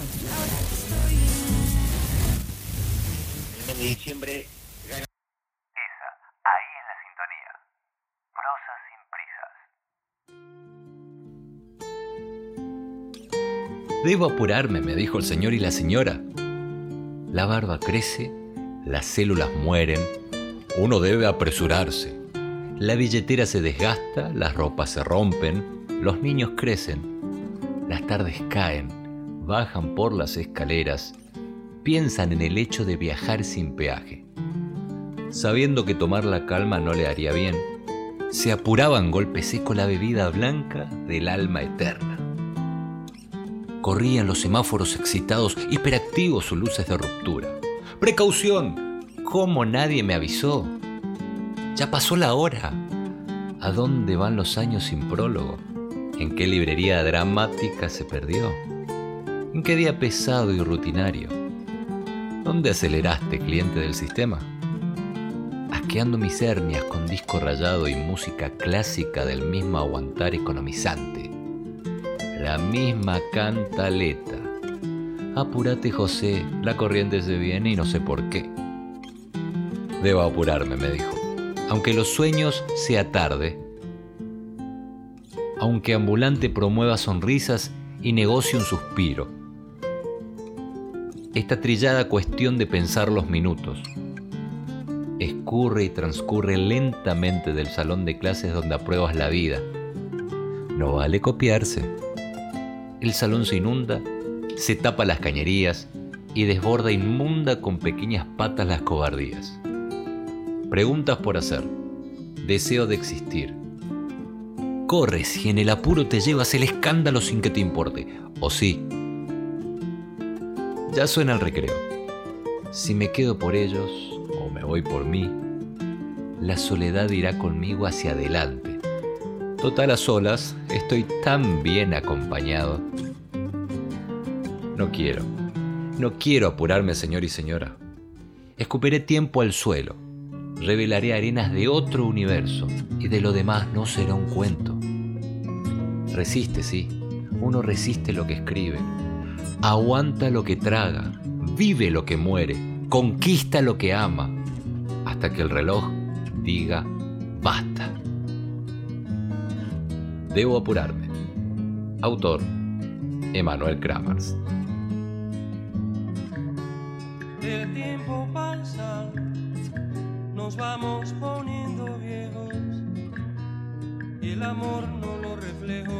El mes de diciembre gana ahí es la sintonía. Prosa sin prisas. Debo apurarme, me dijo el señor y la señora. La barba crece, las células mueren, uno debe apresurarse. La billetera se desgasta, las ropas se rompen, los niños crecen, las tardes caen, bajan por las escaleras, piensan en el hecho de viajar sin peaje. Sabiendo que tomar la calma no le haría bien, se apuraban golpe seco la bebida blanca del alma eterna. Corrían los semáforos excitados, hiperactivos sus luces de ruptura. ¡Precaución! ¿Cómo nadie me avisó? Ya pasó la hora. ¿A dónde van los años sin prólogo? ¿En qué librería dramática se perdió? ¿En qué día pesado y rutinario? ¿Dónde aceleraste, cliente del sistema? Asqueando mis hernias con disco rayado y música clásica del mismo aguantar economizante la misma cantaleta. Apúrate, José, la corriente se viene y no sé por qué. Debo apurarme, me dijo. Aunque los sueños sea tarde, aunque ambulante promueva sonrisas y negocie un suspiro. Esta trillada cuestión de pensar los minutos escurre y transcurre lentamente del salón de clases donde apruebas la vida. No vale copiarse el salón se inunda, se tapa las cañerías y desborda inmunda con pequeñas patas las cobardías. Preguntas por hacer, deseo de existir. Corres y en el apuro te llevas el escándalo sin que te importe, o sí. Ya suena el recreo. Si me quedo por ellos o me voy por mí, la soledad irá conmigo hacia adelante Total a solas, estoy tan bien acompañado. No quiero, no quiero apurarme, señor y señora. Escupiré tiempo al suelo, revelaré arenas de otro universo y de lo demás no será un cuento. Resiste, sí, uno resiste lo que escribe, aguanta lo que traga, vive lo que muere, conquista lo que ama, hasta que el reloj diga basta. Debo apurarme. Autor, Emanuel Kramers. El tiempo pasa, nos vamos poniendo viejos y el amor no lo reflejo.